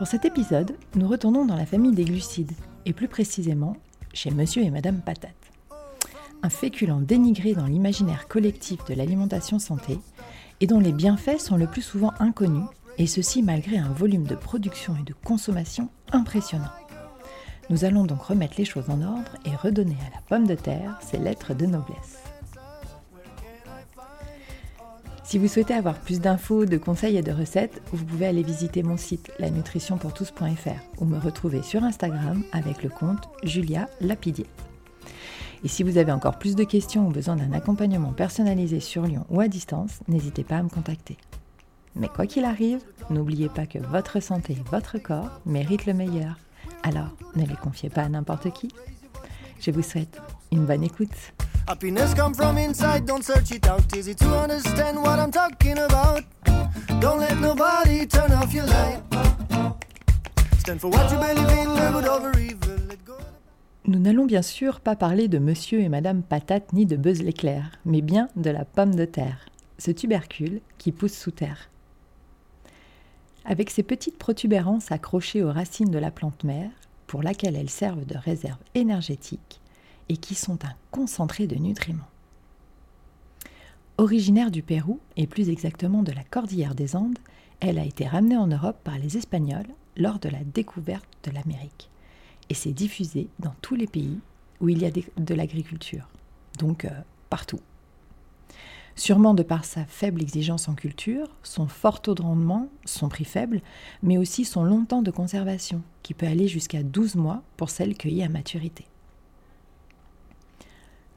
Pour cet épisode, nous retournons dans la famille des glucides, et plus précisément chez Monsieur et Madame Patate. Un féculent dénigré dans l'imaginaire collectif de l'alimentation santé, et dont les bienfaits sont le plus souvent inconnus, et ceci malgré un volume de production et de consommation impressionnant. Nous allons donc remettre les choses en ordre et redonner à la pomme de terre ses lettres de noblesse. Si vous souhaitez avoir plus d'infos, de conseils et de recettes, vous pouvez aller visiter mon site lanutritionpourtous.fr ou me retrouver sur Instagram avec le compte Julia Lapidier. Et si vous avez encore plus de questions ou besoin d'un accompagnement personnalisé sur Lyon ou à distance, n'hésitez pas à me contacter. Mais quoi qu'il arrive, n'oubliez pas que votre santé et votre corps méritent le meilleur. Alors, ne les confiez pas à n'importe qui. Je vous souhaite une bonne écoute. Nous n'allons bien sûr pas parler de Monsieur et Madame Patate ni de Buzz l'éclair, mais bien de la pomme de terre, ce tubercule qui pousse sous terre. Avec ses petites protubérances accrochées aux racines de la plante mère, pour laquelle elles servent de réserve énergétique, et qui sont un concentré de nutriments. Originaire du Pérou, et plus exactement de la cordillère des Andes, elle a été ramenée en Europe par les Espagnols lors de la découverte de l'Amérique et s'est diffusée dans tous les pays où il y a de l'agriculture, donc euh, partout. Sûrement de par sa faible exigence en culture, son fort taux de rendement, son prix faible, mais aussi son long temps de conservation, qui peut aller jusqu'à 12 mois pour celles cueillies à maturité.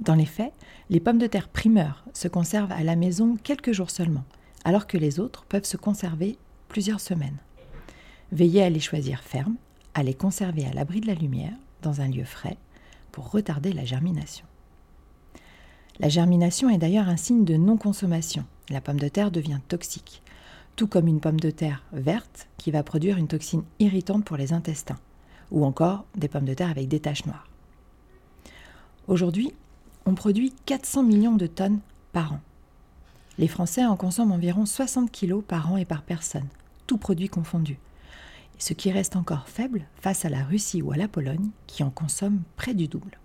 Dans les faits, les pommes de terre primeurs se conservent à la maison quelques jours seulement, alors que les autres peuvent se conserver plusieurs semaines. Veillez à les choisir fermes, à les conserver à l'abri de la lumière, dans un lieu frais, pour retarder la germination. La germination est d'ailleurs un signe de non-consommation. La pomme de terre devient toxique, tout comme une pomme de terre verte qui va produire une toxine irritante pour les intestins, ou encore des pommes de terre avec des taches noires. Aujourd'hui, on produit 400 millions de tonnes par an. Les Français en consomment environ 60 kilos par an et par personne, tout produit confondu. Ce qui reste encore faible face à la Russie ou à la Pologne, qui en consomment près du double.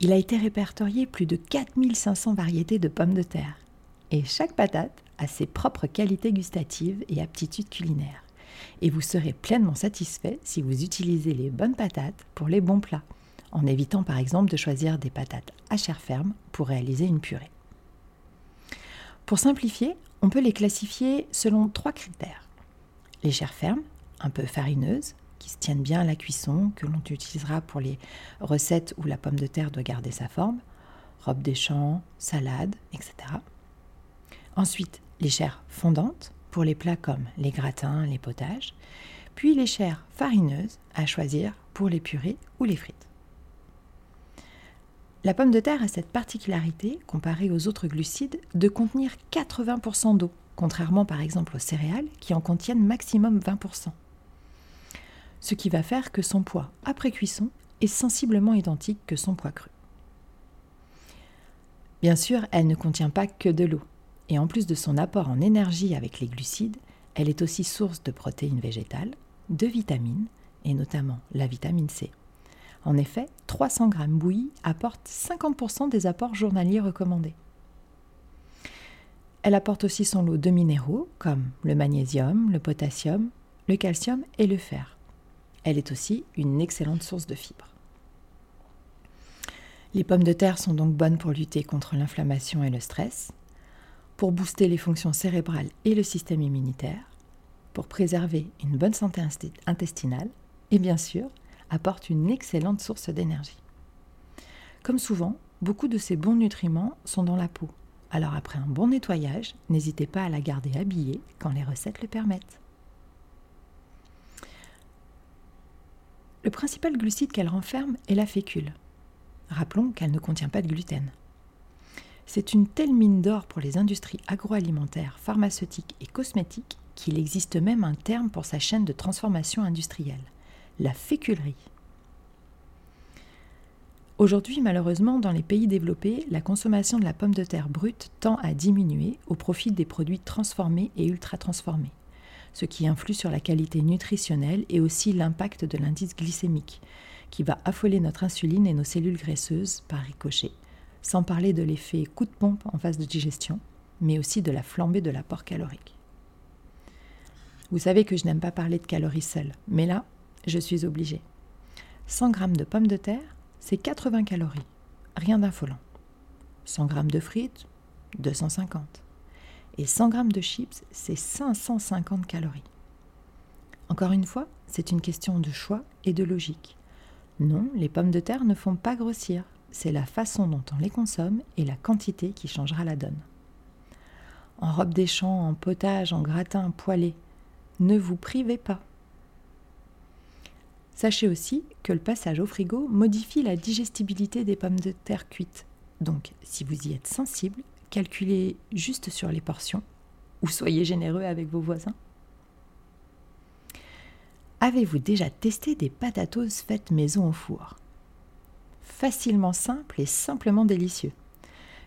Il a été répertorié plus de 4500 variétés de pommes de terre, et chaque patate a ses propres qualités gustatives et aptitudes culinaires. Et vous serez pleinement satisfait si vous utilisez les bonnes patates pour les bons plats en évitant par exemple de choisir des patates à chair ferme pour réaliser une purée. Pour simplifier, on peut les classifier selon trois critères. Les chairs fermes, un peu farineuses, qui se tiennent bien à la cuisson, que l'on utilisera pour les recettes où la pomme de terre doit garder sa forme, robe des champs, salade, etc. Ensuite, les chairs fondantes, pour les plats comme les gratins, les potages, puis les chairs farineuses à choisir pour les purées ou les frites. La pomme de terre a cette particularité, comparée aux autres glucides, de contenir 80% d'eau, contrairement par exemple aux céréales qui en contiennent maximum 20%. Ce qui va faire que son poids après cuisson est sensiblement identique que son poids cru. Bien sûr, elle ne contient pas que de l'eau, et en plus de son apport en énergie avec les glucides, elle est aussi source de protéines végétales, de vitamines, et notamment la vitamine C. En effet, 300 g bouillis apportent 50% des apports journaliers recommandés. Elle apporte aussi son lot de minéraux comme le magnésium, le potassium, le calcium et le fer. Elle est aussi une excellente source de fibres. Les pommes de terre sont donc bonnes pour lutter contre l'inflammation et le stress, pour booster les fonctions cérébrales et le système immunitaire, pour préserver une bonne santé intestinale et bien sûr apporte une excellente source d'énergie. Comme souvent, beaucoup de ces bons nutriments sont dans la peau. Alors après un bon nettoyage, n'hésitez pas à la garder habillée quand les recettes le permettent. Le principal glucide qu'elle renferme est la fécule. Rappelons qu'elle ne contient pas de gluten. C'est une telle mine d'or pour les industries agroalimentaires, pharmaceutiques et cosmétiques qu'il existe même un terme pour sa chaîne de transformation industrielle, la féculerie. Aujourd'hui, malheureusement, dans les pays développés, la consommation de la pomme de terre brute tend à diminuer au profit des produits transformés et ultra transformés, ce qui influe sur la qualité nutritionnelle et aussi l'impact de l'indice glycémique, qui va affoler notre insuline et nos cellules graisseuses par ricochet, sans parler de l'effet coup de pompe en phase de digestion, mais aussi de la flambée de l'apport calorique. Vous savez que je n'aime pas parler de calories seules, mais là, je suis obligée. 100 g de pommes de terre, c'est 80 calories, rien d'affolant. 100 g de frites, 250. Et 100 g de chips, c'est 550 calories. Encore une fois, c'est une question de choix et de logique. Non, les pommes de terre ne font pas grossir, c'est la façon dont on les consomme et la quantité qui changera la donne. En robe des champs, en potage, en gratin, poêlé, ne vous privez pas. Sachez aussi que le passage au frigo modifie la digestibilité des pommes de terre cuites. Donc, si vous y êtes sensible, calculez juste sur les portions ou soyez généreux avec vos voisins. Avez-vous déjà testé des patatos faites maison au four? Facilement simple et simplement délicieux.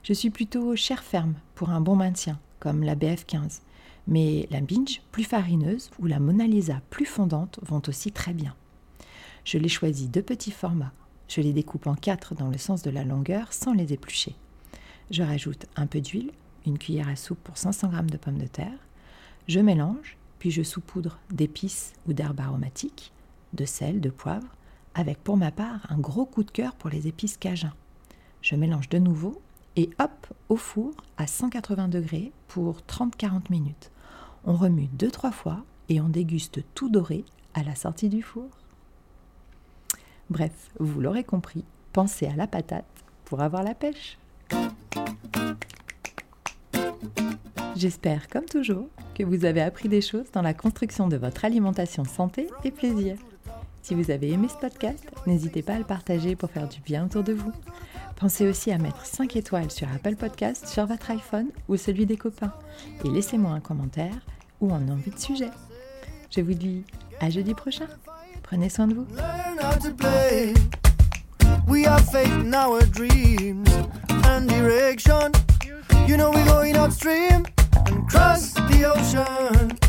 Je suis plutôt chair ferme pour un bon maintien, comme la BF15, mais la binge plus farineuse ou la Mona Lisa plus fondante vont aussi très bien. Je les choisis de petits formats. Je les découpe en quatre dans le sens de la longueur sans les éplucher. Je rajoute un peu d'huile, une cuillère à soupe pour 500 g de pommes de terre. Je mélange, puis je saupoudre d'épices ou d'herbes aromatiques, de sel, de poivre, avec pour ma part un gros coup de cœur pour les épices cajun. Je mélange de nouveau et hop, au four à 180 degrés pour 30-40 minutes. On remue deux trois fois et on déguste tout doré à la sortie du four. Bref, vous l'aurez compris, pensez à la patate pour avoir la pêche. J'espère, comme toujours, que vous avez appris des choses dans la construction de votre alimentation santé et plaisir. Si vous avez aimé ce podcast, n'hésitez pas à le partager pour faire du bien autour de vous. Pensez aussi à mettre 5 étoiles sur Apple Podcast sur votre iPhone ou celui des copains et laissez-moi un commentaire ou un envie de sujet. Je vous dis à jeudi prochain. Prenez soin de vous. We are faith in our dreams and direction. You know we're going upstream and cross the ocean.